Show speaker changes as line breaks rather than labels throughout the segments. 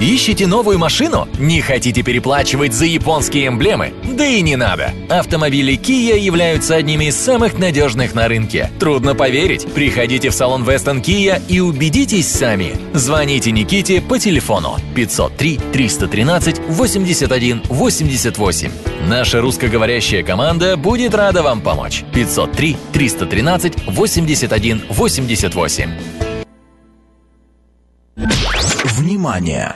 Ищете новую машину? Не хотите переплачивать за японские эмблемы? Да и не надо. Автомобили Kia являются одними из самых надежных на рынке. Трудно поверить. Приходите в салон Weston Kia и убедитесь сами. Звоните Никите по телефону 503 313 81 88. Наша русскоговорящая команда будет рада вам помочь. 503 313 81 88.
Внимание!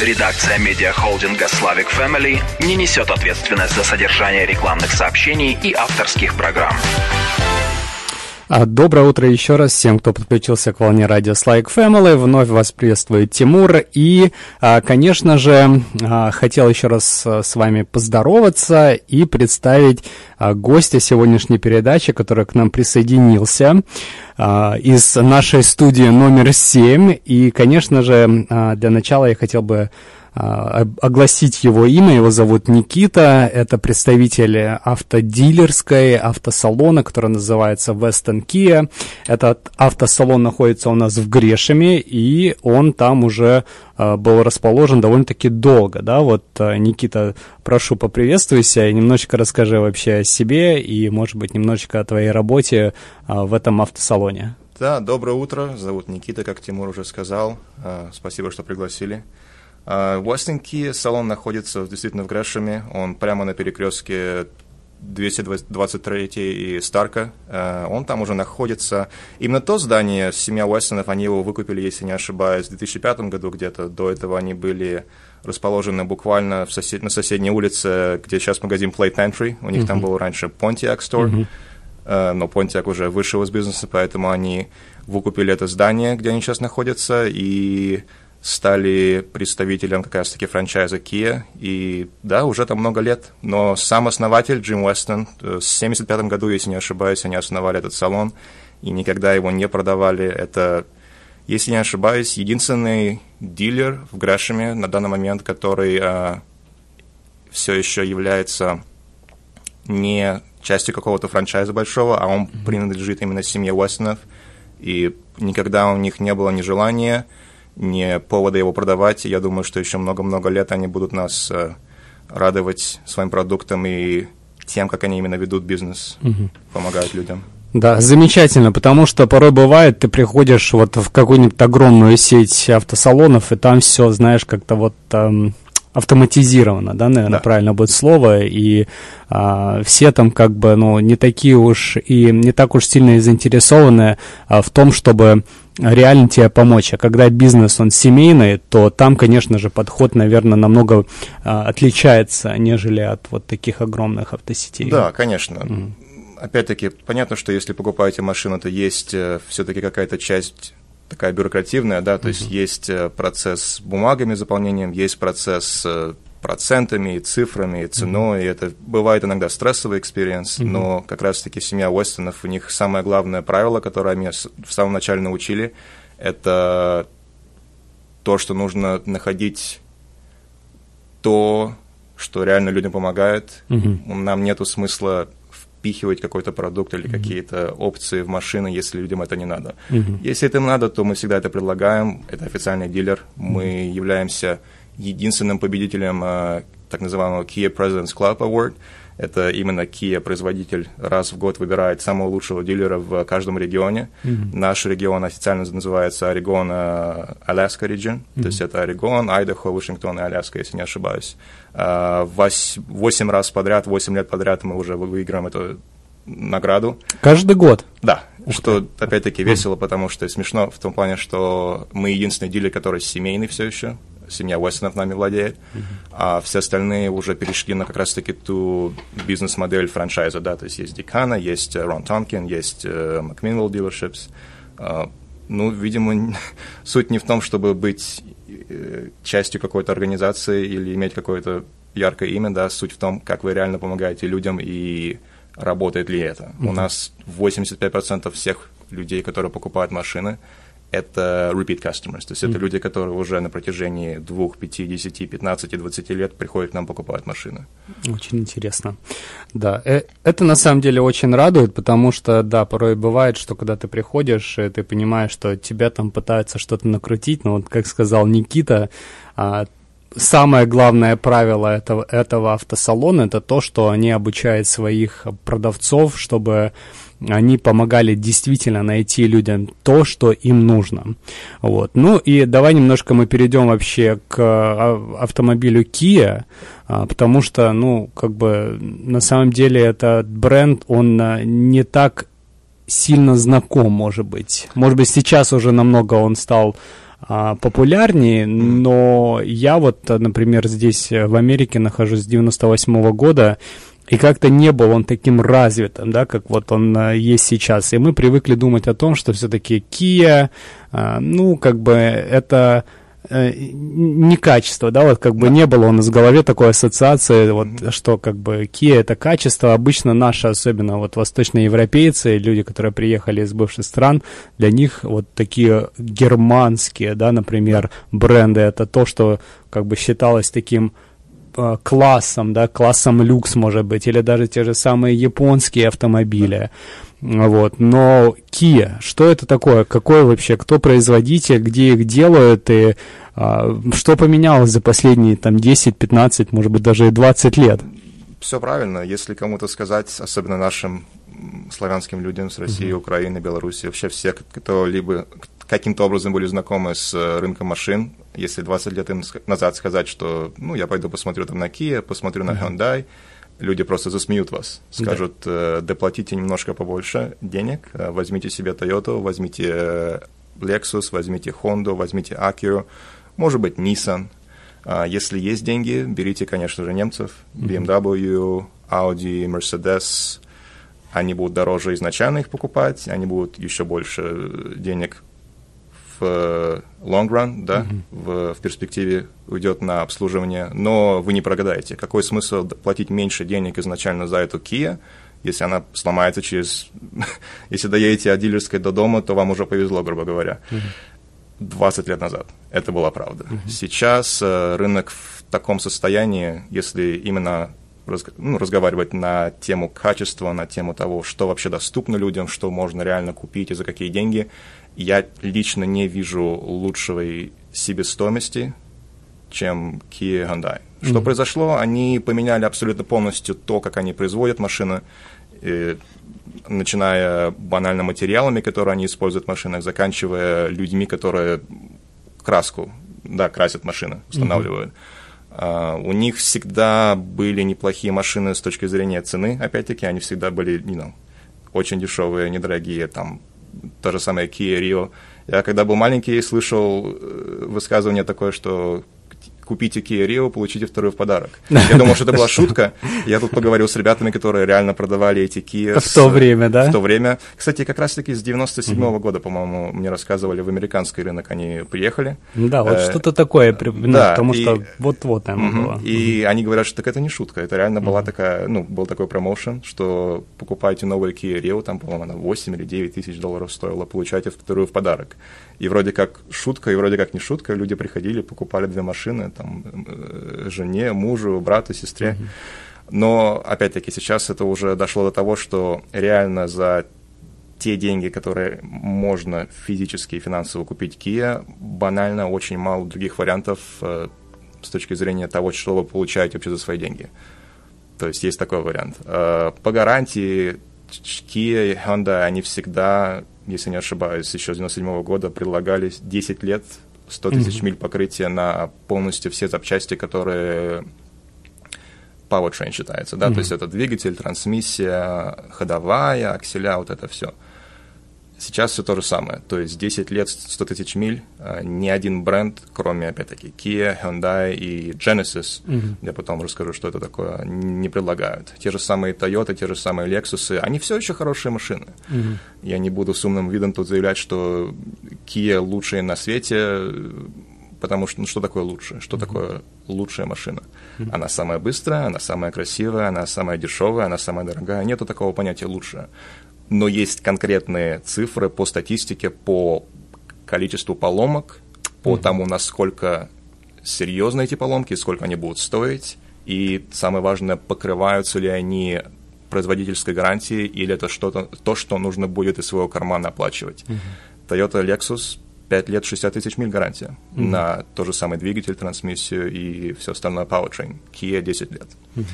Редакция медиахолдинга Slavic Family не несет ответственность за содержание рекламных сообщений и авторских программ.
А, доброе утро еще раз всем, кто подключился к волне радио Slike Family. Вновь вас приветствует Тимур. И, а, конечно же, а, хотел еще раз с вами поздороваться и представить гостя сегодняшней передачи, который к нам присоединился из нашей студии номер 7. И, конечно же, для начала я хотел бы огласить его имя. Его зовут Никита. Это представитель автодилерской автосалона, который называется Western Kia. Этот автосалон находится у нас в Грешеме, и он там уже а, был расположен довольно-таки долго, да, вот, а, Никита, прошу, поприветствуйся и немножечко расскажи вообще о себе и, может быть, немножечко о твоей работе в этом автосалоне.
Да, доброе утро, зовут Никита, как Тимур уже сказал, спасибо, что пригласили. Western Key салон находится действительно в Грэшеме, он прямо на перекрестке 223 и Старка. А, он там уже находится. Именно то здание, семья Уэстонов, они его выкупили, если не ошибаюсь, в 2005 году где-то. До этого они были расположены буквально в сосед... на соседней улице, где сейчас магазин Plate Pantry. У них uh-huh. там был раньше Pontiac Store, uh-huh. но Pontiac уже вышел из бизнеса, поэтому они выкупили это здание, где они сейчас находятся, и стали представителем как раз-таки франчайза Kia, и да, уже там много лет, но сам основатель Джим Уэстон, э, в 75 году, если не ошибаюсь, они основали этот салон, и никогда его не продавали, это, если не ошибаюсь, единственный дилер в Грэшеме на данный момент, который а, все еще является не частью какого-то франчайза большого, а он принадлежит именно семье Уэстонов, и никогда у них не было ни желания, не повода его продавать. Я думаю, что еще много-много лет они будут нас э, радовать своим продуктом и тем, как они именно ведут бизнес, угу. помогают людям.
Да, замечательно, потому что порой бывает, ты приходишь вот в какую-нибудь огромную сеть автосалонов, и там все, знаешь, как-то вот эм, автоматизировано, да, наверное, да. правильно будет слово, и а, все там как бы, ну, не такие уж и не так уж сильно заинтересованы а, в том, чтобы реально тебе помочь. А когда бизнес, он семейный, то там, конечно же, подход, наверное, намного а, отличается, нежели от вот таких огромных автосетей.
Да, конечно. Mm. Опять-таки, понятно, что если покупаете машину, то есть э, все-таки какая-то часть такая бюрокративная, да, то uh-huh. есть есть э, процесс с бумагами, заполнением, есть процесс процентами, цифрами, ценой, mm-hmm. и это бывает иногда стрессовый experience, mm-hmm. но как раз-таки семья Уэстонов, у них самое главное правило, которое они в самом начале научили, это то, что нужно находить то, что реально людям помогает. Mm-hmm. Нам нету смысла впихивать какой-то продукт или mm-hmm. какие-то опции в машины, если людям это не надо. Mm-hmm. Если это надо, то мы всегда это предлагаем. Это официальный дилер. Mm-hmm. Мы являемся единственным победителем э, так называемого Kia President's Club Award. Это именно Kia, производитель, раз в год выбирает самого лучшего дилера в каждом регионе. Mm-hmm. Наш регион официально называется Орегон Аляска Region, mm-hmm. то есть это Орегон, Айдахо, Вашингтон и Аляска, если не ошибаюсь. Э, восемь раз подряд, восемь лет подряд мы уже выиграем эту награду.
Каждый год?
Да, Ух что ты. опять-таки весело, потому что смешно в том плане, что мы единственный дилер, который семейный все еще семья Уэстонов нами владеет, mm-hmm. а все остальные уже перешли на как раз-таки ту бизнес-модель франчайза, да, то есть есть Дикана, есть Рон Тонкин, есть Macmillan Dealerships. Uh, ну, видимо, суть не в том, чтобы быть э, частью какой-то организации или иметь какое-то яркое имя, да, суть в том, как вы реально помогаете людям и работает ли это. Mm-hmm. У нас 85% всех людей, которые покупают машины, это repeat customers, то есть mm-hmm. это люди, которые уже на протяжении 2, 5, 10, 15, 20 лет приходят к нам покупать машины.
Очень интересно. Да, э, это на самом деле очень радует, потому что, да, порой бывает, что когда ты приходишь, ты понимаешь, что тебя там пытаются что-то накрутить, но вот, как сказал Никита, а, самое главное правило этого, этого автосалона это то, что они обучают своих продавцов, чтобы они помогали действительно найти людям то, что им нужно. Вот. Ну и давай немножко мы перейдем вообще к а, автомобилю Kia, а, потому что, ну, как бы на самом деле этот бренд, он а, не так сильно знаком, может быть. Может быть, сейчас уже намного он стал популярнее, но я вот, например, здесь в Америке нахожусь с 98 -го года, и как-то не был он таким развитым, да, как вот он а, есть сейчас. И мы привыкли думать о том, что все-таки Kia, а, ну, как бы это э, не качество, да, вот как бы не было у нас в голове такой ассоциации, вот что как бы Kia это качество, обычно наши, особенно вот восточноевропейцы, люди, которые приехали из бывших стран, для них вот такие германские, да, например, бренды, это то, что как бы считалось таким Э, классом, да, классом люкс, может быть, или даже те же самые японские автомобили. Вот. Но Kia, что это такое? Какой вообще, кто производитель, где их делают и а, что поменялось за последние там 10, 15, может быть, даже 20 лет?
Все правильно. Если кому-то сказать, особенно нашим славянским людям с России, mm-hmm. Украины, Беларуси, вообще все, кто либо каким-то образом были знакомы с э, рынком машин, если 20 лет назад сказать, что ну, я пойду посмотрю там на Kia, посмотрю на Hyundai, люди просто засмеют вас, скажут, да. доплатите немножко побольше денег, э, возьмите себе Toyota, возьмите э, Lexus, возьмите Honda, возьмите Acura, может быть, Nissan. А если есть деньги, берите, конечно же, немцев, BMW, Audi, Mercedes. Они будут дороже изначально их покупать, они будут еще больше денег в э, long run, да, mm-hmm. в, в перспективе уйдет на обслуживание, но вы не прогадаете. Какой смысл платить меньше денег изначально за эту Kia, если она сломается через... если доедете от дилерской до дома, то вам уже повезло, грубо говоря. Mm-hmm. 20 лет назад это была правда. Mm-hmm. Сейчас э, рынок в таком состоянии, если именно ну, разговаривать на тему качества, на тему того, что вообще доступно людям, что можно реально купить и за какие деньги, я лично не вижу лучшей себестоимости, чем Kia Hyundai. Что mm-hmm. произошло? Они поменяли абсолютно полностью то, как они производят машины, и, начиная банально материалами, которые они используют в машинах, заканчивая людьми, которые краску, да, красят машины, устанавливают. Mm-hmm. Uh, у них всегда были неплохие машины с точки зрения цены, опять-таки, они всегда были, you know, очень дешевые, недорогие, там, то же самое Kia Rio. Я когда был маленький, слышал э, высказывание такое, что купите Kia Rio, получите второй в подарок. Я думал, что это была шутка. Я тут поговорил с ребятами, которые реально продавали эти Kia.
В то время, да?
В то время. Кстати, как раз-таки с 97-го года, по-моему, мне рассказывали, в американский рынок они приехали.
Да, вот э, что-то такое, да, потому что вот-вот там было.
И они говорят, что так это не шутка, это реально была такая, ну, был такой промоушен, что покупаете новый Kia Rio, там, по-моему, она 8 или 9 тысяч долларов стоила, получаете вторую в подарок. И вроде как шутка, и вроде как не шутка, люди приходили, покупали две машины, там, э, жене, мужу, брату, сестре. Но, опять-таки, сейчас это уже дошло до того, что реально за те деньги, которые можно физически и финансово купить Kia, банально очень мало других вариантов э, с точки зрения того, что вы получаете вообще за свои деньги. То есть есть такой вариант. Э, по гарантии Kia и Honda, они всегда если не ошибаюсь, еще с 97 года предлагались 10 лет, 100 тысяч mm-hmm. миль покрытия на полностью все запчасти, которые powertrain считается, да, mm-hmm. то есть это двигатель, трансмиссия, ходовая, акселя, вот это все. Сейчас все то же самое. То есть 10 лет, 100 тысяч миль, а, ни один бренд, кроме, опять-таки, Kia, Hyundai и Genesis, mm-hmm. я потом расскажу, что это такое, не предлагают. Те же самые Toyota, те же самые Lexus, они все еще хорошие машины. Mm-hmm. Я не буду с умным видом тут заявлять, что Kia лучшие на свете, потому что, ну, что такое лучшее? Что mm-hmm. такое лучшая машина? Mm-hmm. Она самая быстрая, она самая красивая, она самая дешевая, она самая дорогая. Нету такого понятия лучшая но есть конкретные цифры по статистике, по количеству поломок, по mm-hmm. тому, насколько серьезны эти поломки, сколько они будут стоить, и самое важное, покрываются ли они производительской гарантией, или это что-то, то, что нужно будет из своего кармана оплачивать. Mm-hmm. Toyota Lexus 5 лет 60 тысяч миль гарантия mm-hmm. на тот же самый двигатель, трансмиссию и все остальное powertrain. Kia 10 лет. Mm-hmm.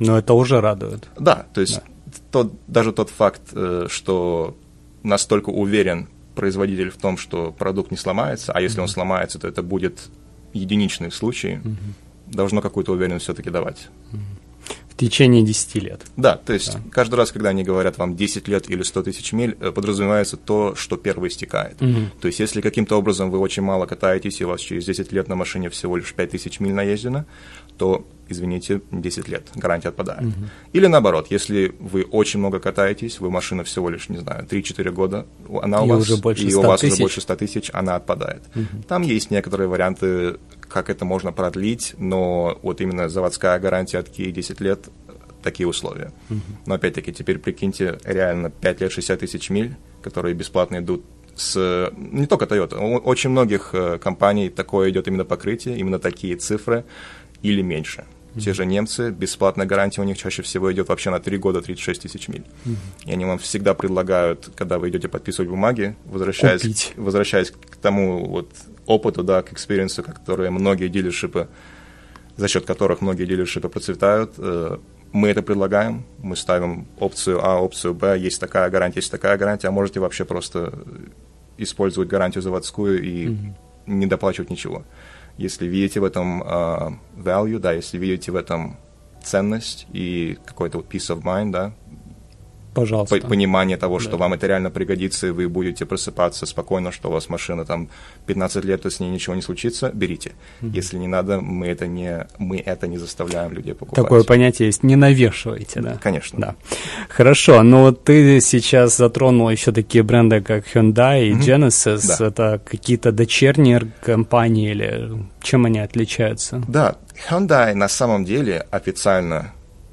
Но это уже радует.
Да, то есть да. Тот, даже тот факт, э, что настолько уверен производитель в том, что продукт не сломается, а если mm-hmm. он сломается, то это будет единичный случай, mm-hmm. должно какую-то уверенность все-таки давать. Mm-hmm.
В течение 10 лет.
Да, то есть да. каждый раз, когда они говорят вам 10 лет или 100 тысяч миль, э, подразумевается то, что первый истекает. Угу. То есть если каким-то образом вы очень мало катаетесь, и у вас через 10 лет на машине всего лишь 5 тысяч миль наездено, то, извините, 10 лет, гарантия отпадает. Угу. Или наоборот, если вы очень много катаетесь, вы машина всего лишь, не знаю, 3-4 года, она у и вас,
уже больше
и
у
вас
тысяч.
уже больше 100 тысяч, она отпадает. Угу. Там есть некоторые варианты, как это можно продлить, но вот именно заводская гарантия от Kia 10 лет, такие условия. Угу. Но опять-таки, теперь прикиньте, реально 5 лет 60 тысяч миль, которые бесплатно идут с не только Toyota, у очень многих э, компаний такое идет именно покрытие, именно такие цифры или меньше. Mm-hmm. Те же немцы, бесплатная гарантия у них чаще всего идет вообще на 3 года 36 тысяч миль. Mm-hmm. И они вам всегда предлагают, когда вы идете подписывать бумаги, возвращаясь, возвращаясь к тому вот опыту, да, к experience у, которые многие dealership ы, за счет которых многие dealership ы процветают, э, мы это предлагаем, мы ставим опцию А, опцию Б, есть такая гарантия, есть такая гарантия, а можете вообще просто использовать гарантию заводскую и mm-hmm. не доплачивать ничего. Если видите в этом uh, value, да, если видите в этом ценность и какой-то вот peace of mind, да,
Пожалуйста.
понимание того, что да. вам это реально пригодится, и вы будете просыпаться спокойно, что у вас машина там 15 лет, то с ней ничего не случится, берите. Mm-hmm. Если не надо, мы это не, мы это не заставляем людей покупать.
Такое понятие есть, не навешивайте, да?
Конечно.
Да. Хорошо, но вот ты сейчас затронул еще такие бренды, как Hyundai и mm-hmm. Genesis. Да. Это какие-то дочерние компании или чем они отличаются?
Да, Hyundai на самом деле официально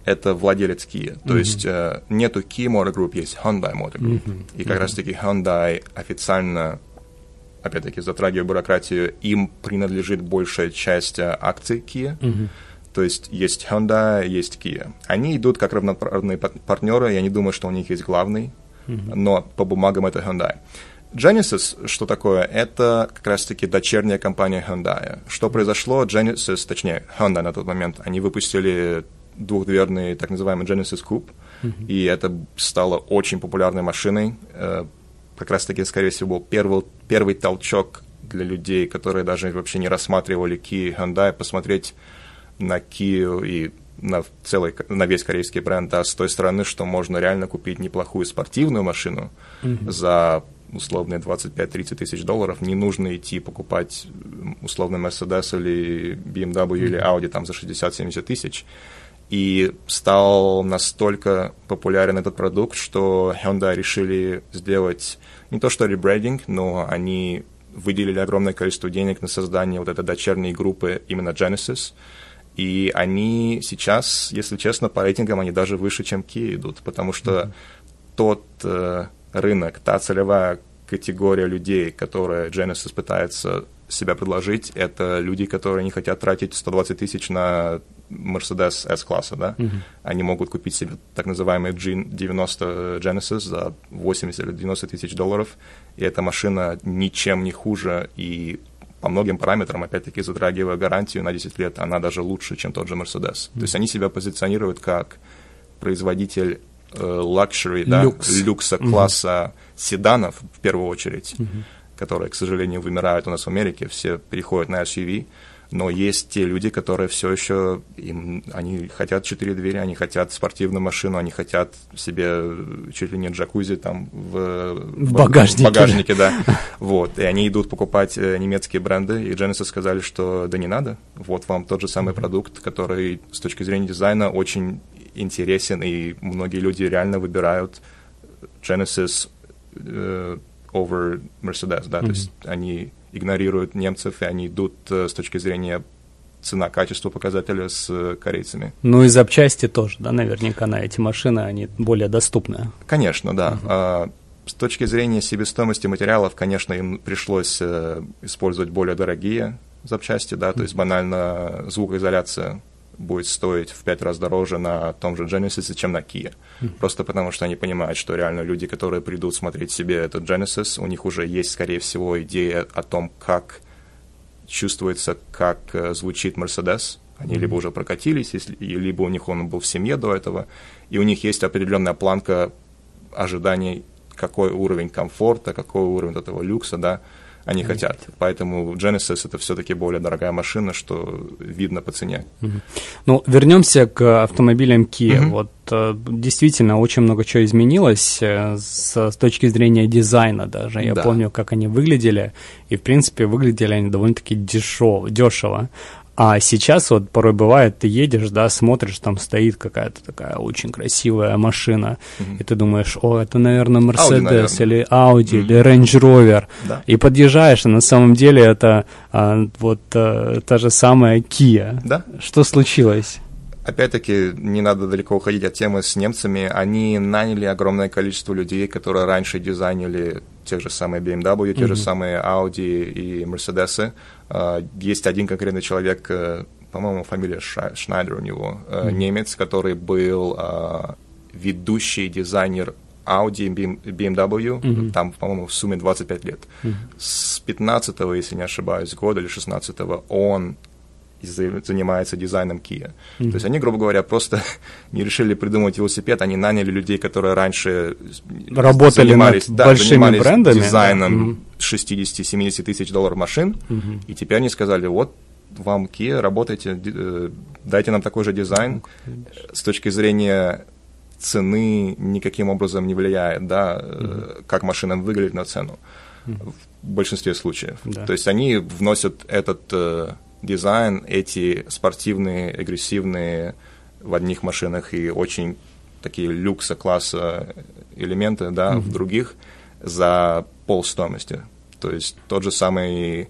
это владелец Kia. То mm-hmm. есть э, нету Kia Motor Group, есть Hyundai Motor Group. Mm-hmm. И как mm-hmm. раз-таки Hyundai официально, опять-таки, затрагивая бюрократию, им принадлежит большая часть э, акций Kia. Mm-hmm. То есть есть Hyundai, есть Kia. Они идут как равноправные партнеры, я не думаю, что у них есть главный, mm-hmm. но по бумагам это Hyundai. Genesis, что такое? Это как раз-таки дочерняя компания Hyundai. Что произошло? Genesis, точнее, Hyundai на тот момент, они выпустили двухдверный так называемый Genesis Coupe, mm-hmm. и это стало очень популярной машиной. Э, как раз-таки, скорее всего, первый, первый толчок для людей, которые даже вообще не рассматривали Kia и Hyundai, посмотреть на Kia и на, целый, на весь корейский бренд, а с той стороны, что можно реально купить неплохую спортивную машину mm-hmm. за условные 25-30 тысяч долларов, не нужно идти покупать условный Mercedes или BMW mm-hmm. или Audi там за 60-70 тысяч. И стал настолько популярен этот продукт, что Hyundai решили сделать не то что ребрендинг, но они выделили огромное количество денег на создание вот этой дочерней группы именно Genesis. И они сейчас, если честно, по рейтингам они даже выше, чем Kia идут, потому что mm-hmm. тот э, рынок, та целевая категория людей, которая Genesis пытается себя предложить, это люди, которые не хотят тратить 120 тысяч на Mercedes S-класса, да, uh-huh. они могут купить себе так называемый G90 Genesis за 80 или 90 тысяч долларов, и эта машина ничем не хуже, и по многим параметрам, опять-таки, затрагивая гарантию на 10 лет, она даже лучше, чем тот же Mercedes. Uh-huh. То есть они себя позиционируют как производитель luxury, э, да, Люкс. люкса uh-huh. класса седанов, в первую очередь, uh-huh. которые, к сожалению, вымирают у нас в Америке, все переходят на SUV, но есть те люди, которые все еще, им, они хотят четыре двери, они хотят спортивную машину, они хотят себе чуть ли не джакузи там в,
в багажнике,
в багажнике да. Вот, и они идут покупать э, немецкие бренды, и Genesis сказали, что да не надо, вот вам тот же самый продукт, который с точки зрения дизайна очень интересен, и многие люди реально выбирают Genesis over Mercedes, да, mm-hmm. то есть они игнорируют немцев, и они идут э, с точки зрения цена-качество показателя с э, корейцами.
Ну и запчасти тоже, да, наверняка на эти машины, они более доступны.
Конечно, да. Uh-huh. С точки зрения себестоимости материалов, конечно, им пришлось э, использовать более дорогие запчасти, да, то есть банально звукоизоляция будет стоить в пять раз дороже на том же Genesis, чем на Kia. Просто потому, что они понимают, что реально люди, которые придут смотреть себе этот Genesis, у них уже есть, скорее всего, идея о том, как чувствуется, как э, звучит Mercedes. Они либо уже прокатились, если, либо у них он был в семье до этого, и у них есть определенная планка ожиданий, какой уровень комфорта, какой уровень этого люкса, да, они хотят. Поэтому Genesis это все-таки более дорогая машина, что видно по цене.
Ну, вернемся к автомобилям Kia. Mm-hmm. Вот э, действительно очень много чего изменилось э, с, с точки зрения дизайна даже. Я да. помню, как они выглядели, и в принципе выглядели они довольно-таки дешево, дешево. А сейчас вот порой бывает, ты едешь, да, смотришь, там стоит какая-то такая очень красивая машина, mm-hmm. и ты думаешь, о, это, наверное, Mercedes или Audi mm-hmm. или Range Rover. Да. И подъезжаешь, и на самом деле это а, вот а, та же самая Kia.
Да.
Что случилось?
Опять-таки, не надо далеко уходить от темы с немцами. Они наняли огромное количество людей, которые раньше дизайнили те же самые BMW, те mm-hmm. же самые Audi и Mercedes. Uh, есть один конкретный человек, uh, по-моему, фамилия Шнайдер у него, mm-hmm. немец, который был ведущий дизайнер Audi BMW, mm-hmm. там, по-моему, в сумме 25 лет. Mm-hmm. С 15 если не ошибаюсь, года или 16 он занимается дизайном Kia. Mm-hmm. То есть они, грубо говоря, просто не решили придумать велосипед, они наняли людей, которые раньше
работали занимались, над да, большими занимались брендами,
дизайном да? mm-hmm. 60-70 тысяч долларов машин, mm-hmm. и теперь они сказали, вот вам Kia, работайте, э, дайте нам такой же дизайн. Mm-hmm. С точки зрения цены никаким образом не влияет, да, mm-hmm. как машина выглядит на цену mm-hmm. в большинстве случаев. Да. То есть они вносят этот э, дизайн, эти спортивные, агрессивные в одних машинах и очень такие люкса класса элементы, да, mm-hmm. в других за полстоимости. То есть тот же самый,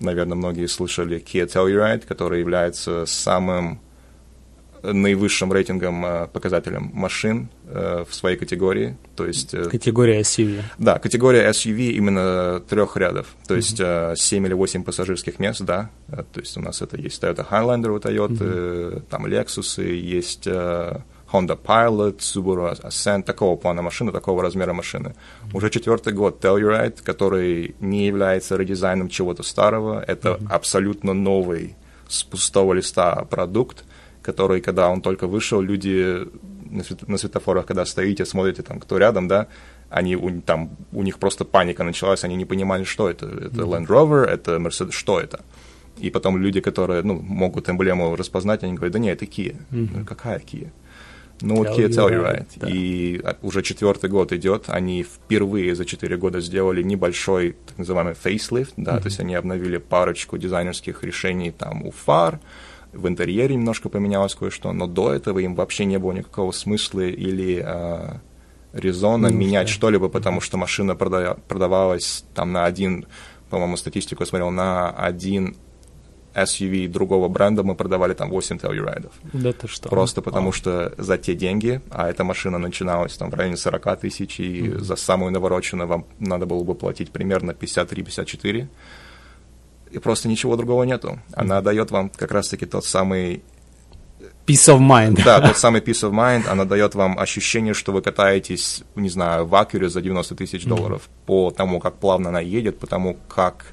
наверное, многие слышали Kia Telluride, который является самым наивысшим рейтингом э, показателем машин в своей категории. То есть,
э, категория SUV.
Да, категория SUV именно трех рядов. То есть mm-hmm. 7 или 8 пассажирских мест, да. То есть у нас это есть Toyota Highlander у Toyota, mm-hmm. там Lexus, есть Honda Pilot, Subaru Ascent, такого плана машины, такого размера машины. Mm-hmm. Уже четвертый год Telluride, который не является редизайном чего-то старого, это mm-hmm. абсолютно новый с пустого листа продукт, который, когда он только вышел, люди на, свет, на светофорах, когда стоите, смотрите, там, кто рядом, да, они, у, там, у них просто паника началась, они не понимали, что это. Это Land Rover, это Mercedes, что это? И потом люди, которые, ну, могут эмблему распознать, они говорят, да нет, это Kia. Mm-hmm. Какая Kia? Ну, вот Kia Telluride. Да. И уже четвертый год идет, они впервые за четыре года сделали небольшой, так называемый facelift, да, mm-hmm. то есть они обновили парочку дизайнерских решений там у фар, в интерьере немножко поменялось кое-что, но до этого им вообще не было никакого смысла или э, резона ну, менять что. что-либо, потому что машина прода- продавалась там на один, по-моему, статистику я смотрел, на один SUV другого бренда мы продавали там 8 Telluride.
Да ты что?
Просто потому а. что за те деньги, а эта машина начиналась там в районе 40 тысяч, и mm-hmm. за самую навороченную вам надо было бы платить примерно 53-54 и просто ничего другого нету. Она дает вам как раз-таки тот самый
Peace of mind.
Да, тот самый peace of mind, она дает вам ощущение, что вы катаетесь, не знаю, в Акюре за 90 тысяч долларов mm-hmm. по тому, как плавно она едет, по тому, как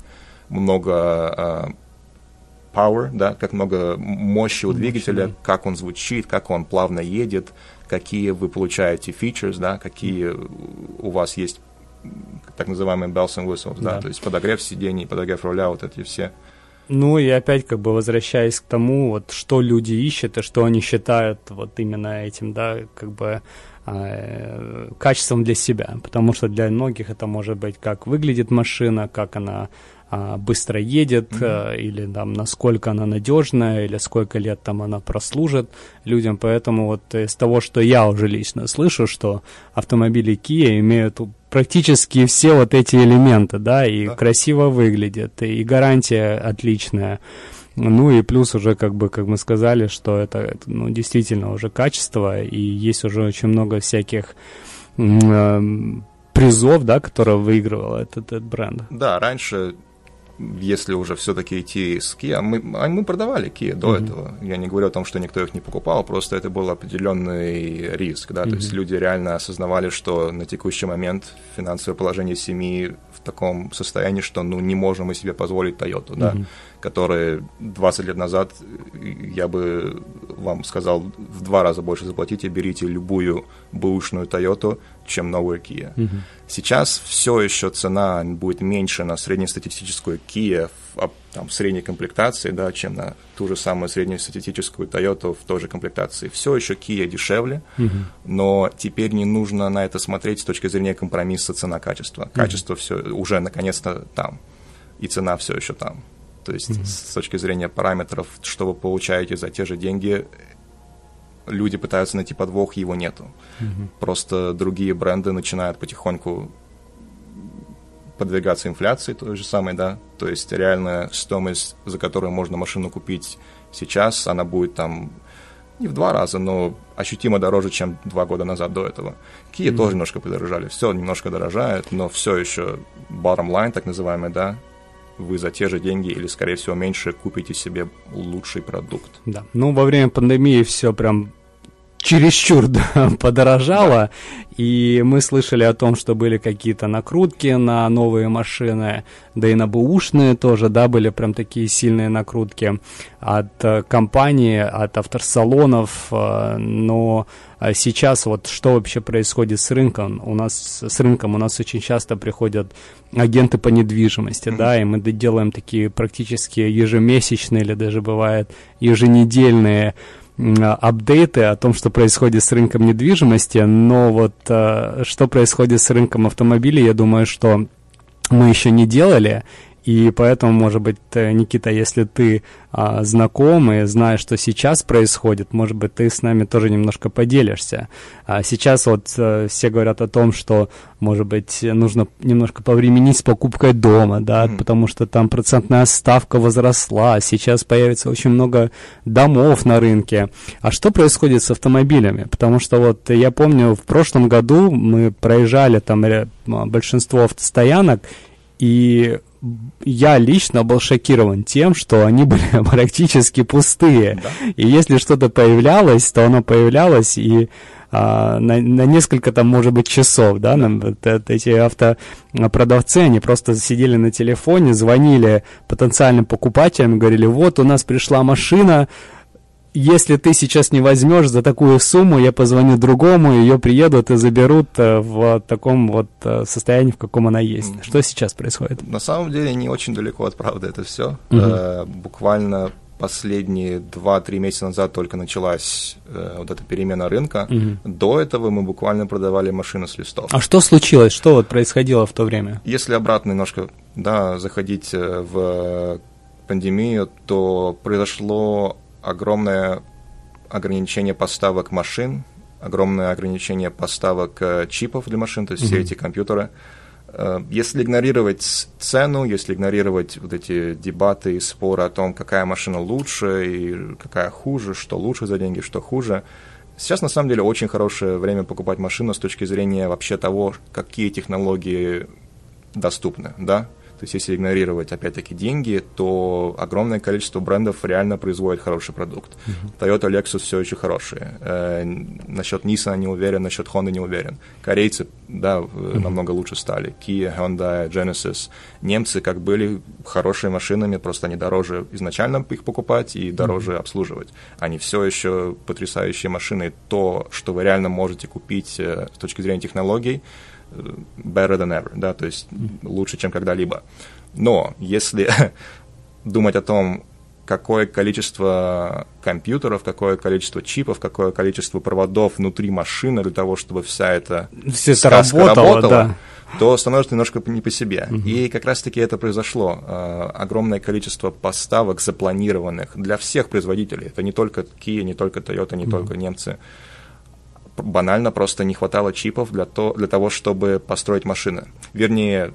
много uh, power, да, как много мощи у двигателя, mm-hmm. как он звучит, как он плавно едет, какие вы получаете features, да, какие у вас есть так называемый bells and whistles, да, да то есть подогрев сидений, подогрев руля, вот эти все.
Ну и опять как бы возвращаясь к тому, вот что люди ищут и что они считают вот именно этим, да, как бы э, качеством для себя, потому что для многих это может быть как выглядит машина, как она а, быстро едет, mm-hmm. а, или там насколько она надежная, или сколько лет там она прослужит людям. Поэтому вот из того, что я уже лично слышу, что автомобили Kia имеют практически все вот эти элементы, да, и да. красиво выглядят, и гарантия отличная. Ну и плюс уже, как бы, как мы сказали, что это, ну, действительно уже качество, и есть уже очень много всяких призов, да, которые выигрывал этот, этот бренд.
Да, раньше если уже все-таки идти с Kia, мы, мы продавали Kia до mm-hmm. этого. Я не говорю о том, что никто их не покупал, просто это был определенный риск, да, mm-hmm. то есть люди реально осознавали, что на текущий момент финансовое положение семьи в таком состоянии, что ну не можем мы себе позволить Toyota, mm-hmm. да, которые 20 лет назад я бы вам сказал в два раза больше заплатите, берите любую бэушную Toyota, чем новую Kia. Mm-hmm. Сейчас все еще цена будет меньше на среднестатистическую Kia в, там, в средней комплектации, да, чем на ту же самую среднестатистическую Toyota в той же комплектации. Все еще Kia дешевле, mm-hmm. но теперь не нужно на это смотреть с точки зрения компромисса цена-качество. Качество mm-hmm. все уже наконец-то там, и цена все еще там. То есть mm-hmm. с точки зрения параметров, что вы получаете за те же деньги, люди пытаются найти подвох, его нету. Mm-hmm. Просто другие бренды начинают потихоньку подвигаться инфляции той же самой, да, то есть реальная стоимость, за которую можно машину купить сейчас, она будет там не в два раза, но ощутимо дороже, чем два года назад до этого. Kia mm-hmm. тоже немножко подорожали, все немножко дорожает, но все еще bottom line, так называемый, да, вы за те же деньги или, скорее всего, меньше купите себе лучший продукт.
Да, ну, во время пандемии все прям чересчур да, подорожало, и мы слышали о том, что были какие-то накрутки на новые машины, да и на бэушные тоже, да, были прям такие сильные накрутки от э, компании, от автосалонов, э, но а сейчас вот что вообще происходит с рынком? У нас с рынком у нас очень часто приходят агенты по недвижимости, mm-hmm. да, и мы делаем такие практически ежемесячные или даже бывает еженедельные апдейты о том, что происходит с рынком недвижимости, но вот э, что происходит с рынком автомобилей, я думаю, что мы еще не делали, и поэтому, может быть, э, Никита, если ты а, знаком и знаешь, что сейчас происходит, может быть, ты с нами тоже немножко поделишься. А сейчас вот а, все говорят о том, что, может быть, нужно немножко повременить с покупкой дома, да, mm-hmm. потому что там процентная ставка возросла, сейчас появится очень много домов на рынке. А что происходит с автомобилями? Потому что вот я помню, в прошлом году мы проезжали там большинство автостоянок, и я лично был шокирован тем, что они были практически пустые. Да. И если что-то появлялось, то оно появлялось и а, на, на несколько там, может быть, часов, да, нам вот, эти автопродавцы, они просто сидели на телефоне, звонили потенциальным покупателям, говорили, вот у нас пришла машина, если ты сейчас не возьмешь за такую сумму, я позвоню другому, ее приедут и заберут э, в таком вот э, состоянии, в каком она есть. Что сейчас происходит?
На самом деле не очень далеко от правды это все. Mm-hmm. Э, буквально последние 2-3 месяца назад только началась э, вот эта перемена рынка. Угу. До этого мы буквально продавали машины с листов.
А что случилось? Что вот происходило в то время?
Если обратно немножко да, заходить в пандемию, то произошло огромное ограничение поставок машин, огромное ограничение поставок э, чипов для машин, то есть mm-hmm. все эти компьютеры. Э, если игнорировать цену, если игнорировать вот эти дебаты и споры о том, какая машина лучше и какая хуже, что лучше за деньги, что хуже, сейчас на самом деле очень хорошее время покупать машину с точки зрения вообще того, какие технологии доступны, да, то есть если игнорировать, опять-таки, деньги, то огромное количество брендов реально производит хороший продукт. Uh-huh. Toyota, Lexus все еще хорошие. Э, насчет Nissan не уверен, насчет Honda не уверен. Корейцы, да, uh-huh. намного лучше стали. Kia, Hyundai, Genesis. Немцы как были хорошими машинами, просто они дороже изначально их покупать и дороже uh-huh. обслуживать. Они все еще потрясающие машины. То, что вы реально можете купить э, с точки зрения технологий, better than ever, да, то есть лучше, чем когда-либо. Но если думать о том, какое количество компьютеров, какое количество чипов, какое количество проводов внутри машины для того, чтобы вся эта
Все это работало, работала, да.
то становится немножко не по себе. Угу. И как раз-таки это произошло. Э, огромное количество поставок запланированных для всех производителей. Это не только Kia, не только Toyota, не угу. только немцы банально просто не хватало чипов для, то, для того, чтобы построить машины. Вернее,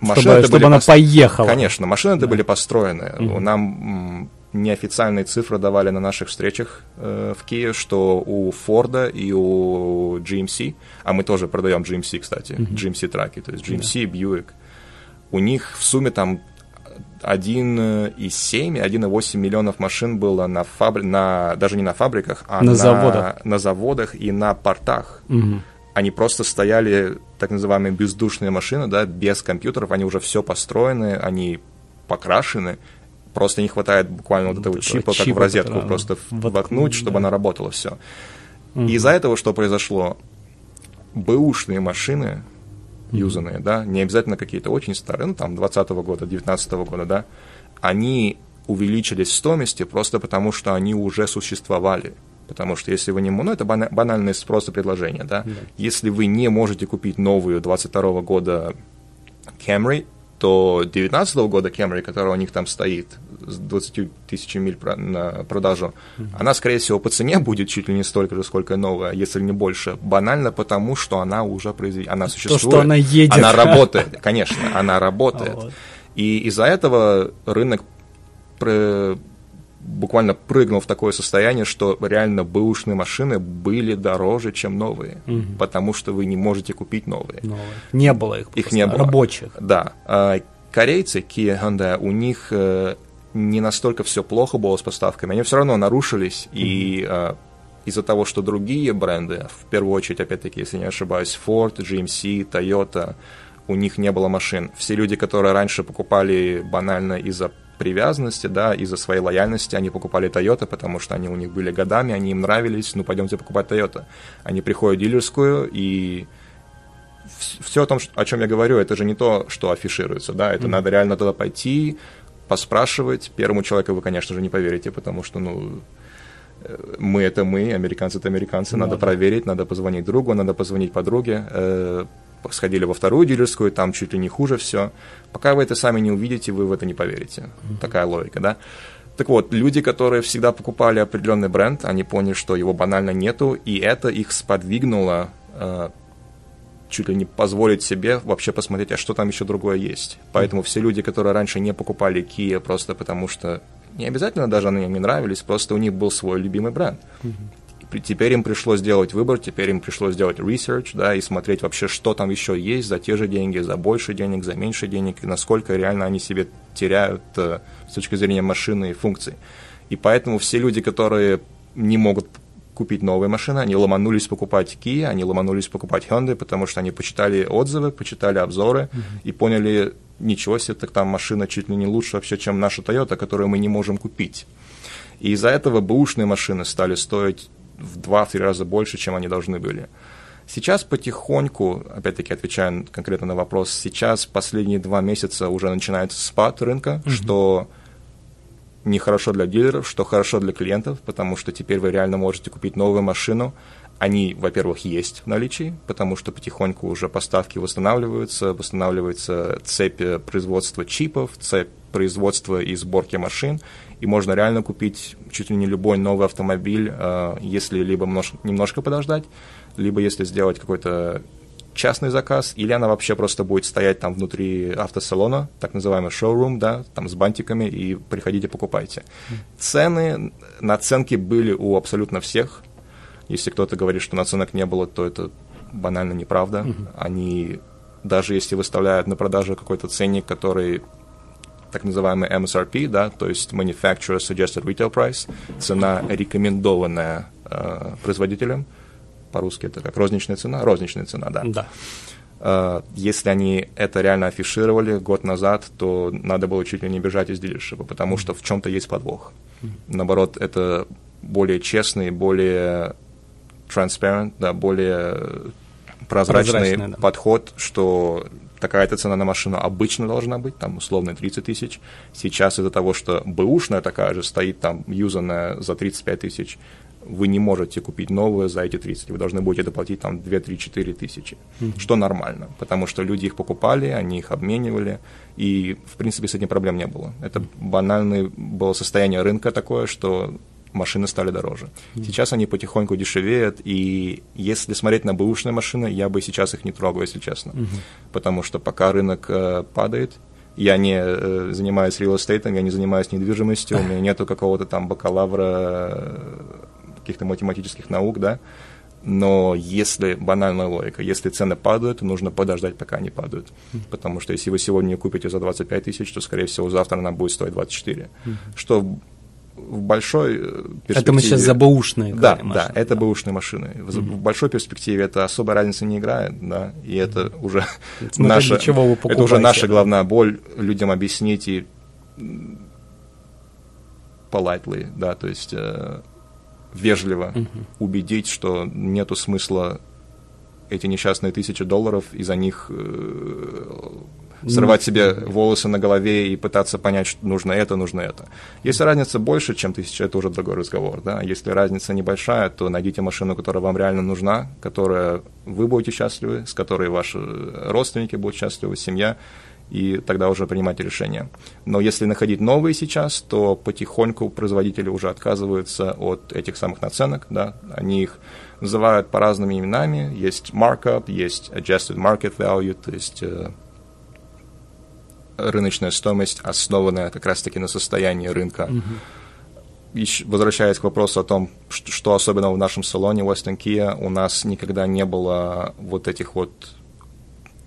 машины чтобы, чтобы она пост... поехала.
Конечно, машины да. были построены. Угу. Нам неофициальные цифры давали на наших встречах э, в Киеве, что у Форда и у GMC, а мы тоже продаем GMC, кстати, mm-hmm. GMC траки, то есть GMC, yeah. Buick, у них в сумме там 1,7, 1,8 миллионов машин было на фабри... на даже не на фабриках, а
на, на заводах,
на заводах и на портах.
Угу.
Они просто стояли, так называемые бездушные машины, да, без компьютеров, они уже все построены, они покрашены, просто не хватает буквально вот этого чипа, чипа, как в розетку, просто воткнуть, воткнуть чтобы да. она работала все. Угу. И из-за этого что произошло? Бэушные машины юзанные, да, не обязательно какие-то очень старые, ну, там, 20 -го года, 19 -го года, да, они увеличились в стоимости просто потому, что они уже существовали. Потому что если вы не... Ну, это банальное спрос и предложение, да? да. Если вы не можете купить новую 22 -го года Camry, то 19 -го года Camry, которая у них там стоит, с 20 тысяч миль на продажу, mm-hmm. она, скорее всего, по цене будет чуть ли не столько же, сколько новая, если не больше. Банально потому, что она уже произведена, она существует. То,
что она едет.
Она работает, конечно, она работает. И из-за этого рынок буквально прыгнул в такое состояние, что реально бэушные машины были дороже, чем новые, угу. потому что вы не можете купить новые.
новые. Не было их,
их не было.
рабочих.
Да. А корейцы, Kia Hyundai, у них э, не настолько все плохо было с поставками, они все равно нарушились, mm-hmm. и э, из-за того, что другие бренды, в первую очередь, опять-таки, если не ошибаюсь, Ford, GMC, Toyota, у них не было машин. Все люди, которые раньше покупали банально из-за привязанности, да, из-за своей лояльности, они покупали Toyota, потому что они у них были годами, они им нравились, ну, пойдемте покупать Toyota. Они приходят в дилерскую, и все о том, о чем я говорю, это же не то, что афишируется, да, это mm-hmm. надо реально туда пойти, поспрашивать. Первому человеку вы, конечно же, не поверите, потому что, ну, э, мы это мы, американцы это американцы, надо, надо проверить, надо позвонить другу, надо позвонить подруге. Э, сходили во вторую дилерскую, там чуть ли не хуже все. Пока вы это сами не увидите, вы в это не поверите. Mm-hmm. Такая логика, да? Так вот, люди, которые всегда покупали определенный бренд, они поняли, что его банально нету, и это их сподвигнуло э, чуть ли не позволить себе вообще посмотреть, а что там еще другое есть. Поэтому все люди, которые раньше не покупали Kia просто потому, что не обязательно даже они им не нравились, просто у них был свой любимый бренд. Mm-hmm. Теперь им пришлось сделать выбор, теперь им пришлось делать research, да, и смотреть вообще, что там еще есть за те же деньги, за больше денег, за меньше денег, и насколько реально они себе теряют э, с точки зрения машины и функций. И поэтому все люди, которые не могут купить новые машины, они ломанулись покупать Kia, они ломанулись покупать Hyundai, потому что они почитали отзывы, почитали обзоры uh-huh. и поняли, ничего себе, так там машина чуть ли не лучше вообще, чем наша Toyota, которую мы не можем купить. И из-за этого бэушные машины стали стоить в 2-3 раза больше, чем они должны были. Сейчас потихоньку, опять-таки отвечая конкретно на вопрос, сейчас последние два месяца уже начинается спад рынка, uh-huh. что не хорошо для дилеров, что хорошо для клиентов, потому что теперь вы реально можете купить новую машину. Они, во-первых, есть в наличии, потому что потихоньку уже поставки восстанавливаются, восстанавливается цепь производства чипов, цепь производства и сборки машин, и можно реально купить чуть ли не любой новый автомобиль, э, если либо немножко подождать, либо если сделать какой-то частный заказ, или она вообще просто будет стоять там внутри автосалона, так называемый шоурум, да, там с бантиками, и приходите, покупайте. Цены, наценки были у абсолютно всех. Если кто-то говорит, что наценок не было, то это банально неправда. Они, даже если выставляют на продажу какой-то ценник, который так называемый MSRP, да, то есть Manufacturer Suggested Retail Price, цена, рекомендованная э, производителем, по-русски это как розничная цена, розничная цена, да.
Да.
Uh, если они это реально афишировали год назад, то надо было чуть ли не бежать из дилершипа, потому что в чем-то есть подвох. Наоборот, это более честный, более transparent, да, более прозрачный да. подход, что такая-то цена на машину обычно должна быть, там условно 30 тысяч. Сейчас из-за того, что бэушная такая же стоит там юзанная за 35 тысяч, вы не можете купить новую за эти 30, вы должны будете доплатить там 2, 3, 4 тысячи, mm-hmm. что нормально, потому что люди их покупали, они их обменивали, и, в принципе, с этим проблем не было. Это банальное было состояние рынка такое, что машины стали дороже. Mm-hmm. Сейчас они потихоньку дешевеют, и если смотреть на бэушные машины, я бы сейчас их не трогал, если честно, mm-hmm. потому что пока рынок э, падает, Я не э, занимаюсь real estate, я не занимаюсь недвижимостью, у меня нету какого-то там бакалавра каких-то математических наук, да. Но если банальная логика, если цены падают, нужно подождать, пока они падают. Потому что если вы сегодня купите за 25 тысяч, то, скорее всего, завтра она будет стоить 24. Что в большой перспективе...
Это мы сейчас за бэушные
Да, машины, да, это да. бэушные машины. В, mm-hmm. в большой перспективе это особой разницы не играет, да, и это mm-hmm. уже наша...
чего вы
это уже наша главная боль людям объяснить и politely, да, то есть э, вежливо mm-hmm. убедить, что нету смысла эти несчастные тысячи долларов, и за них э, срывать себе волосы на голове и пытаться понять, что нужно это, нужно это. Если разница больше, чем тысяча, это уже другой разговор. Да? Если разница небольшая, то найдите машину, которая вам реально нужна, которая вы будете счастливы, с которой ваши родственники будут счастливы, семья, и тогда уже принимайте решение. Но если находить новые сейчас, то потихоньку производители уже отказываются от этих самых наценок, да, они их называют по разными именами, есть markup, есть adjusted market value, то есть э, рыночная стоимость, основанная как раз-таки на состоянии рынка. Mm-hmm. возвращаясь к вопросу о том, что, что особенно в нашем салоне Western Kia, у нас никогда не было вот этих вот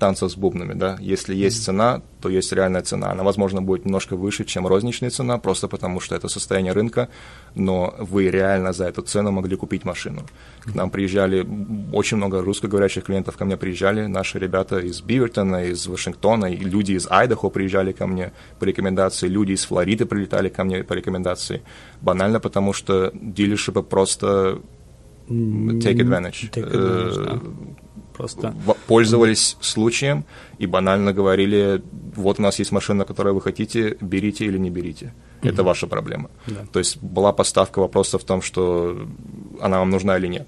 танцев с бубнами, да. Если есть цена, то есть реальная цена. Она, возможно, будет немножко выше, чем розничная цена, просто потому что это состояние рынка, но вы реально за эту цену могли купить машину. К нам приезжали очень много русскоговорящих клиентов, ко мне приезжали наши ребята из Бивертона, из Вашингтона, и люди из Айдахо приезжали ко мне по рекомендации, люди из Флориды прилетали ко мне по рекомендации. Банально потому, что дилершипы просто take advantage.
Take advantage да просто.
Пользовались случаем и банально говорили, вот у нас есть машина, которую вы хотите, берите или не берите. Mm-hmm. Это ваша проблема. Да. То есть была поставка вопроса в том, что она вам нужна или нет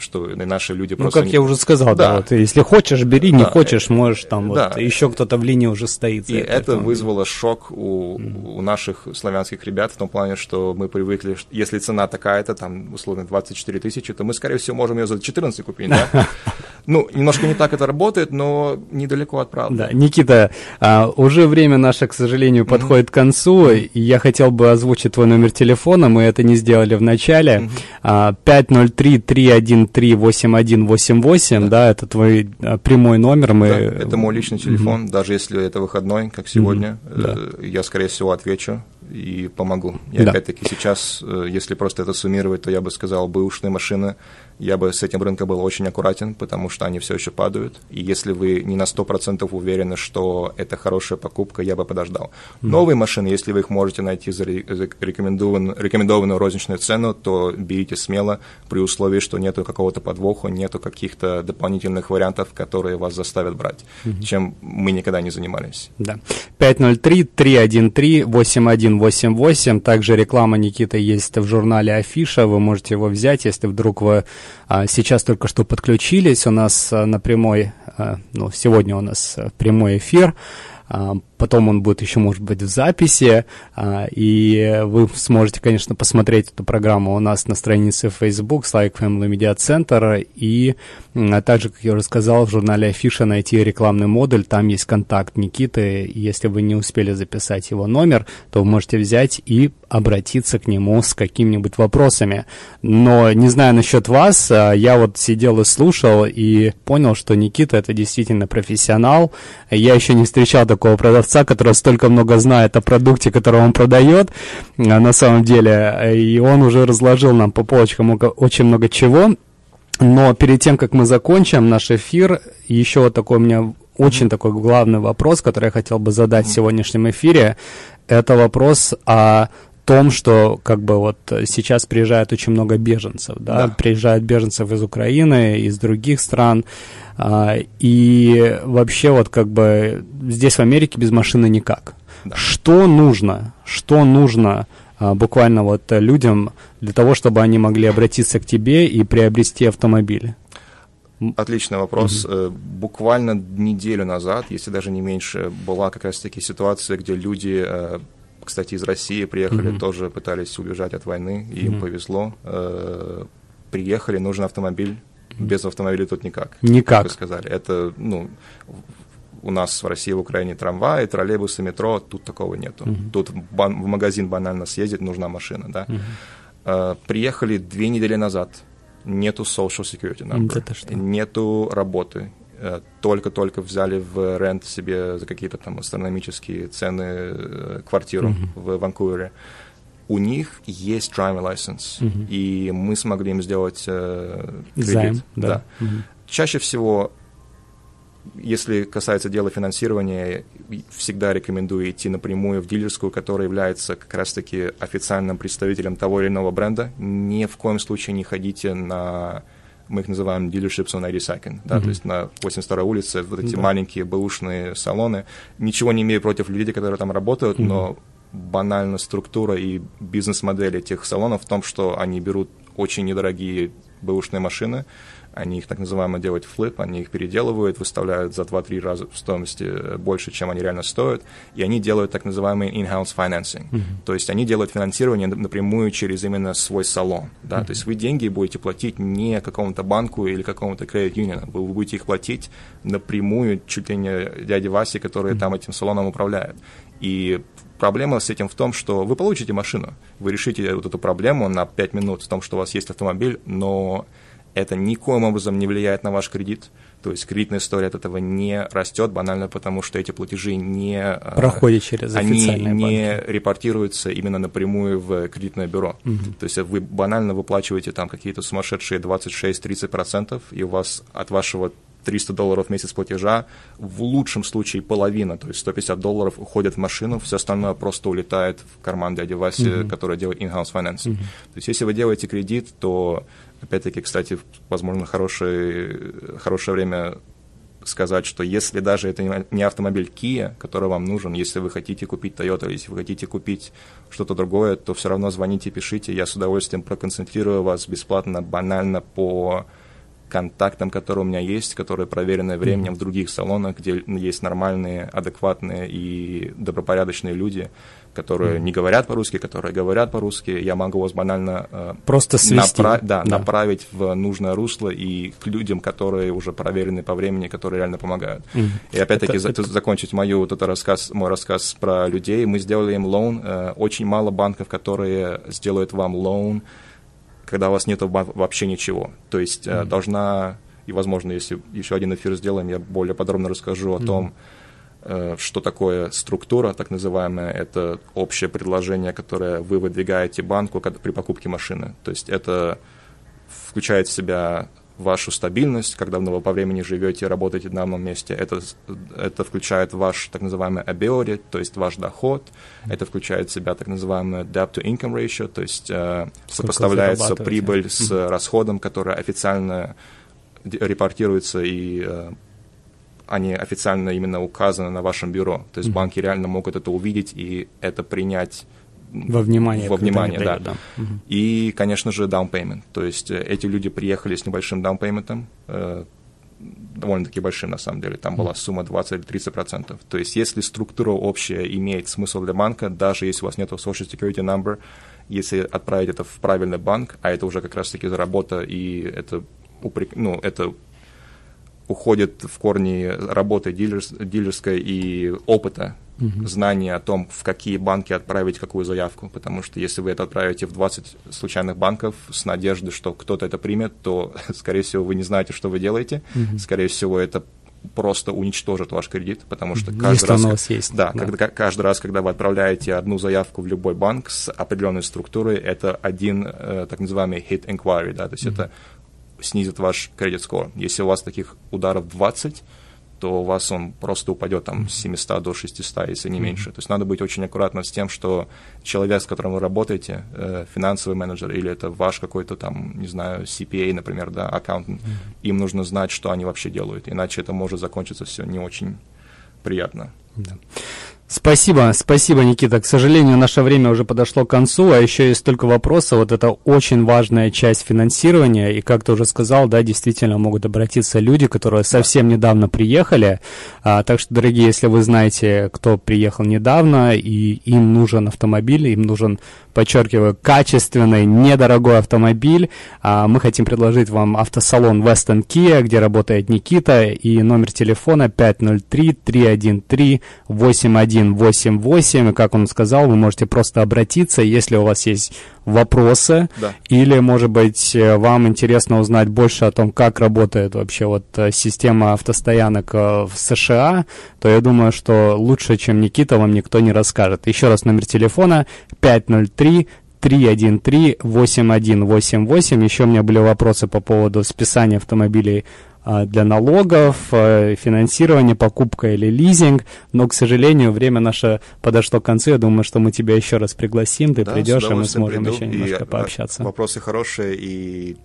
что наши люди
ну,
просто...
Ну, как не... я уже сказал, да, да вот, если хочешь, бери, не да. хочешь, можешь там, да. вот, еще кто-то в линии уже стоит.
И это вызвало шок у, mm-hmm. у наших славянских ребят в том плане, что мы привыкли, что если цена такая-то, там, условно, 24 тысячи, то мы, скорее всего, можем ее за 14 купить, да? Ну, немножко не так это работает, но недалеко от правды.
Да, Никита, а, уже время наше, к сожалению, подходит к концу, и я хотел бы озвучить твой номер телефона, мы это не сделали в начале, 503 313 8188, да. да, это твой а, прямой номер. Мы... Да,
это мой личный телефон, mm-hmm. даже если это выходной, как сегодня, mm-hmm. да. Я, скорее всего, отвечу и помогу. И да. опять-таки сейчас, э, если просто это суммировать, то я бы сказал, бэушные машины я бы с этим рынком был очень аккуратен, потому что они все еще падают. И если вы не на 100% уверены, что это хорошая покупка, я бы подождал. Mm-hmm. Новые машины, если вы их можете найти за рекомендованную, рекомендованную розничную цену, то берите смело, при условии, что нету какого-то подвоха, нету каких-то дополнительных вариантов, которые вас заставят брать, mm-hmm. чем мы никогда не занимались.
Да. 503-313-8188. Также реклама Никита есть в журнале Афиша. Вы можете его взять, если вдруг вы сейчас только что подключились. У нас а, на прямой, а, ну, сегодня у нас прямой эфир. Потом он будет еще, может быть, в записи, и вы сможете, конечно, посмотреть эту программу у нас на странице Facebook Like Family Media Center, и также, как я уже сказал, в журнале Афиша найти рекламный модуль, там есть контакт Никиты, если вы не успели записать его номер, то вы можете взять и обратиться к нему с какими-нибудь вопросами. Но не знаю насчет вас, я вот сидел и слушал и понял, что Никита это действительно профессионал. Я еще не встречал такого продавца, который столько много знает о продукте, который он продает на самом деле. И он уже разложил нам по полочкам очень много чего. Но перед тем, как мы закончим наш эфир, еще вот такой у меня очень такой главный вопрос, который я хотел бы задать в сегодняшнем эфире. Это вопрос о том, что как бы вот сейчас приезжает очень много беженцев, да, да. приезжают беженцев из Украины, из других стран, а, и вообще вот как бы здесь в Америке без машины никак. Да. Что нужно, что нужно а, буквально вот людям для того, чтобы они могли обратиться к тебе и приобрести автомобиль?
Отличный вопрос. Mm-hmm. Буквально неделю назад, если даже не меньше, была как раз-таки ситуация, где люди э, кстати, из России приехали, mm-hmm. тоже пытались убежать от войны, и mm-hmm. им повезло. Э, приехали, нужен автомобиль. Без автомобиля тут никак.
Никак.
Как вы сказали. Это, ну, у нас в России, в Украине трамваи, троллейбусы, метро, тут такого нету. Mm-hmm. Тут в, в магазин банально съездить нужна машина, да. Mm-hmm. Приехали две недели назад, нету social security number,
что?
нету работы, Э, только-только взяли в рент себе за какие-то там астрономические цены э, квартиру mm-hmm. в Ванкувере. У них есть driving license, mm-hmm. и мы смогли им сделать э, кредит.
Займ, да.
да. Mm-hmm. Чаще всего, если касается дела финансирования, всегда рекомендую идти напрямую в дилерскую, которая является как раз-таки официальным представителем того или иного бренда. Ни в коем случае не ходите на мы их называем dealerships on 82nd, да, mm-hmm. то есть на 82-й улице вот эти да. маленькие бэушные салоны. Ничего не имею против людей, которые там работают, mm-hmm. но банально структура и бизнес-модель этих салонов в том, что они берут очень недорогие бэушные машины, они их так называемо делают флип, они их переделывают, выставляют за 2-3 раза в стоимости э, больше, чем они реально стоят, и они делают так называемый in-house financing. Mm-hmm. То есть они делают финансирование напрямую через именно свой салон. Да? Mm-hmm. То есть вы деньги будете платить не какому-то банку или какому-то credit union, вы будете их платить напрямую чуть ли не дяде Васе, который mm-hmm. там этим салоном управляет. И проблема с этим в том, что вы получите машину, вы решите вот эту проблему на 5 минут в том, что у вас есть автомобиль, но это никоим образом не влияет на ваш кредит. То есть кредитная история от этого не растет банально потому, что эти платежи не...
Э, Проходят через
Они не банки. репортируются именно напрямую в кредитное бюро. Угу. То есть вы банально выплачиваете там какие-то сумасшедшие 26-30%, и у вас от вашего 300 долларов в месяц платежа, в лучшем случае половина, то есть 150 долларов уходит в машину, все остальное просто улетает в карман дяди Васи, mm-hmm. который делает in-house financing. Mm-hmm. То есть если вы делаете кредит, то, опять-таки, кстати, возможно, хорошее, хорошее время сказать, что если даже это не автомобиль Kia, который вам нужен, если вы хотите купить Toyota, если вы хотите купить что-то другое, то все равно звоните, пишите, я с удовольствием проконсультирую вас бесплатно, банально по контактам, которые у меня есть, которые проверены временем mm-hmm. в других салонах, где есть нормальные, адекватные и добропорядочные люди, которые mm-hmm. не говорят по-русски, которые говорят по-русски, я могу вас банально
э, просто свести,
напра- да, да. направить в нужное русло и к людям, которые уже проверены по времени, которые реально помогают. Mm-hmm. И опять-таки это, за- это... закончить мою вот этот рассказ, мой рассказ про людей. Мы сделали им лоун. Э, очень мало банков, которые сделают вам лоун когда у вас нет вообще ничего. То есть mm-hmm. должна, и, возможно, если еще один эфир сделаем, я более подробно расскажу о mm-hmm. том, э, что такое структура, так называемая, это общее предложение, которое вы выдвигаете банку при покупке машины. То есть это включает в себя вашу стабильность, как давно вы по времени живете и работаете на одном месте. Это, это включает ваш так называемый ability, то есть ваш доход. Это включает в себя так называемый debt to income ratio, то есть э, сопоставляется прибыль с mm-hmm. расходом, который официально репортируется и э, они официально именно указаны на вашем бюро. То есть mm-hmm. банки реально могут это увидеть и это принять
во внимание.
Во внимание, да. да. Угу. И, конечно же, down payment. То есть э, эти люди приехали с небольшим down payment, э, довольно-таки большим на самом деле, там была сумма 20 или 30 процентов. То есть если структура общая имеет смысл для банка, даже если у вас нет social security number, если отправить это в правильный банк, а это уже как раз-таки работа и это, ну, это уходит в корни работы дилерс, дилерской и опыта угу. знания о том, в какие банки отправить какую заявку, потому что если вы это отправите в 20 случайных банков с надеждой, что кто-то это примет, то, скорее всего, вы не знаете, что вы делаете, угу. скорее всего, это просто уничтожит ваш кредит, потому что каждый
Если
раз,
у вас есть,
да, да. Когда, каждый раз, когда вы отправляете одну заявку в любой банк с определенной структурой, это один э, так называемый hit inquiry, да, то есть mm-hmm. это снизит ваш кредит скор. Если у вас таких ударов 20, то у вас он просто упадет там с 700 до 600, если не меньше. То есть надо быть очень аккуратным с тем, что человек, с которым вы работаете, э, финансовый менеджер или это ваш какой-то там, не знаю, CPA, например, да, аккаунтант, mm-hmm. им нужно знать, что они вообще делают, иначе это может закончиться все не очень приятно.
Да. Спасибо, спасибо, Никита. К сожалению, наше время уже подошло к концу, а еще есть столько вопросов. Вот это очень важная часть финансирования, и как ты уже сказал, да, действительно могут обратиться люди, которые совсем недавно приехали. А, так что, дорогие, если вы знаете, кто приехал недавно, и им нужен автомобиль, им нужен подчеркиваю, качественный, недорогой автомобиль. А, мы хотим предложить вам автосалон Western Kia, где работает Никита, и номер телефона 503-313-8188. И как он сказал, вы можете просто обратиться, если у вас есть вопросы, да. или, может быть, вам интересно узнать больше о том, как работает вообще вот э, система автостоянок э, в США, то я думаю, что лучше, чем Никита, вам никто не расскажет. Еще раз номер телефона 503 313-8188. Еще у меня были вопросы по поводу списания автомобилей для налогов, а, финансирования, покупка или лизинг. Но, к сожалению, время наше подошло к концу. Я думаю, что мы тебя еще раз пригласим, ты да, придешь, и мы сможем еще немножко и, пообщаться.
Вопросы хорошие, и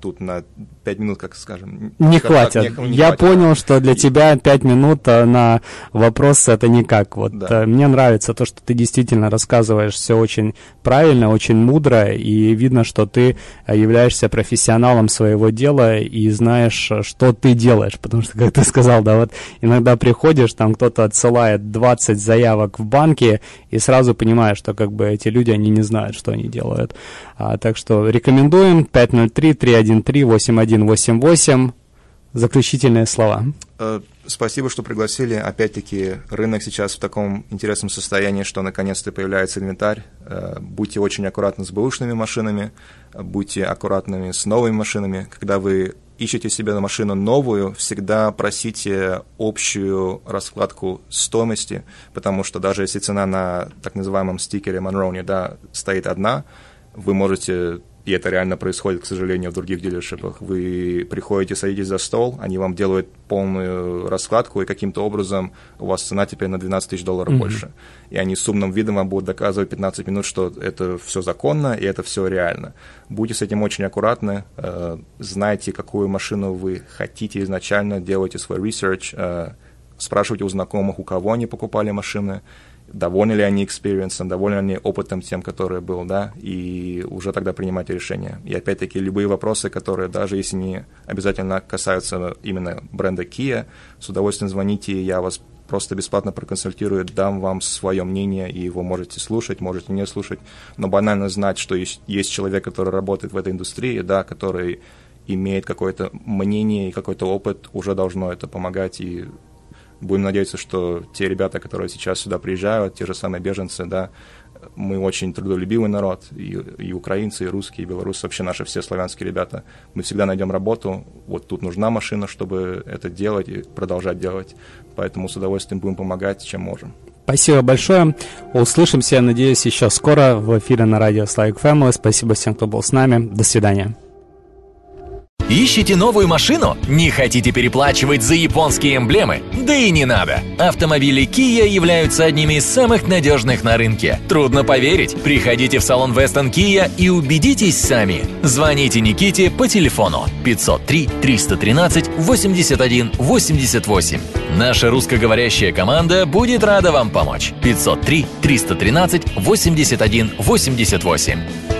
тут на 5 минут, как скажем.
Не хватит. Так, не, не Я хватит. понял, что для тебя 5 минут э, на вопрос это никак. Вот да. Э, мне нравится то, что ты действительно рассказываешь все очень правильно, очень мудро, и видно, что ты э, являешься профессионалом своего дела и знаешь, что ты делаешь. Потому что, как ты сказал, да, вот иногда приходишь, там кто-то отсылает 20 заявок в банке, и сразу понимаешь, что как бы эти люди, они не знают, что они делают. А, так что рекомендуем 503 313 8188 заключительные слова.
Э, спасибо, что пригласили. Опять-таки, рынок сейчас в таком интересном состоянии, что наконец-то появляется инвентарь. Э, будьте очень аккуратны с бэушными машинами, будьте аккуратными с новыми машинами. Когда вы ищете себе на машину новую, всегда просите общую раскладку стоимости, потому что даже если цена на так называемом стикере Monroney да, стоит одна, вы можете и это реально происходит, к сожалению, в других дилершипах. Вы приходите, садитесь за стол, они вам делают полную раскладку, и каким-то образом у вас цена теперь на 12 тысяч долларов mm-hmm. больше. И они с умным видом вам будут доказывать 15 минут, что это все законно и это все реально. Будьте с этим очень аккуратны, э, знайте, какую машину вы хотите изначально, делайте свой research, э, спрашивайте у знакомых, у кого они покупали машины, довольны ли они experience ом, довольны ли они опытом тем, который был, да, и уже тогда принимать решение. И опять-таки любые вопросы, которые даже если не обязательно касаются именно бренда Kia, с удовольствием звоните, я вас просто бесплатно проконсультирую, дам вам свое мнение, и его можете слушать, можете не слушать, но банально знать, что есть, есть человек, который работает в этой индустрии, да, который имеет какое-то мнение и какой-то опыт, уже должно это помогать и Будем надеяться, что те ребята, которые сейчас сюда приезжают, те же самые беженцы, да, мы очень трудолюбивый народ, и, и украинцы, и русские, и белорусы, вообще наши все славянские ребята. Мы всегда найдем работу, вот тут нужна машина, чтобы это делать и продолжать делать. Поэтому с удовольствием будем помогать, чем можем.
Спасибо большое. Услышимся, надеюсь, еще скоро в эфире на радио Slavic Family. Спасибо всем, кто был с нами. До свидания.
Ищете новую машину? Не хотите переплачивать за японские эмблемы? Да и не надо. Автомобили Kia являются одними из самых надежных на рынке. Трудно поверить. Приходите в салон Weston Kia и убедитесь сами. Звоните Никите по телефону 503 313 81 88. Наша русскоговорящая команда будет рада вам помочь. 503 313 81 88.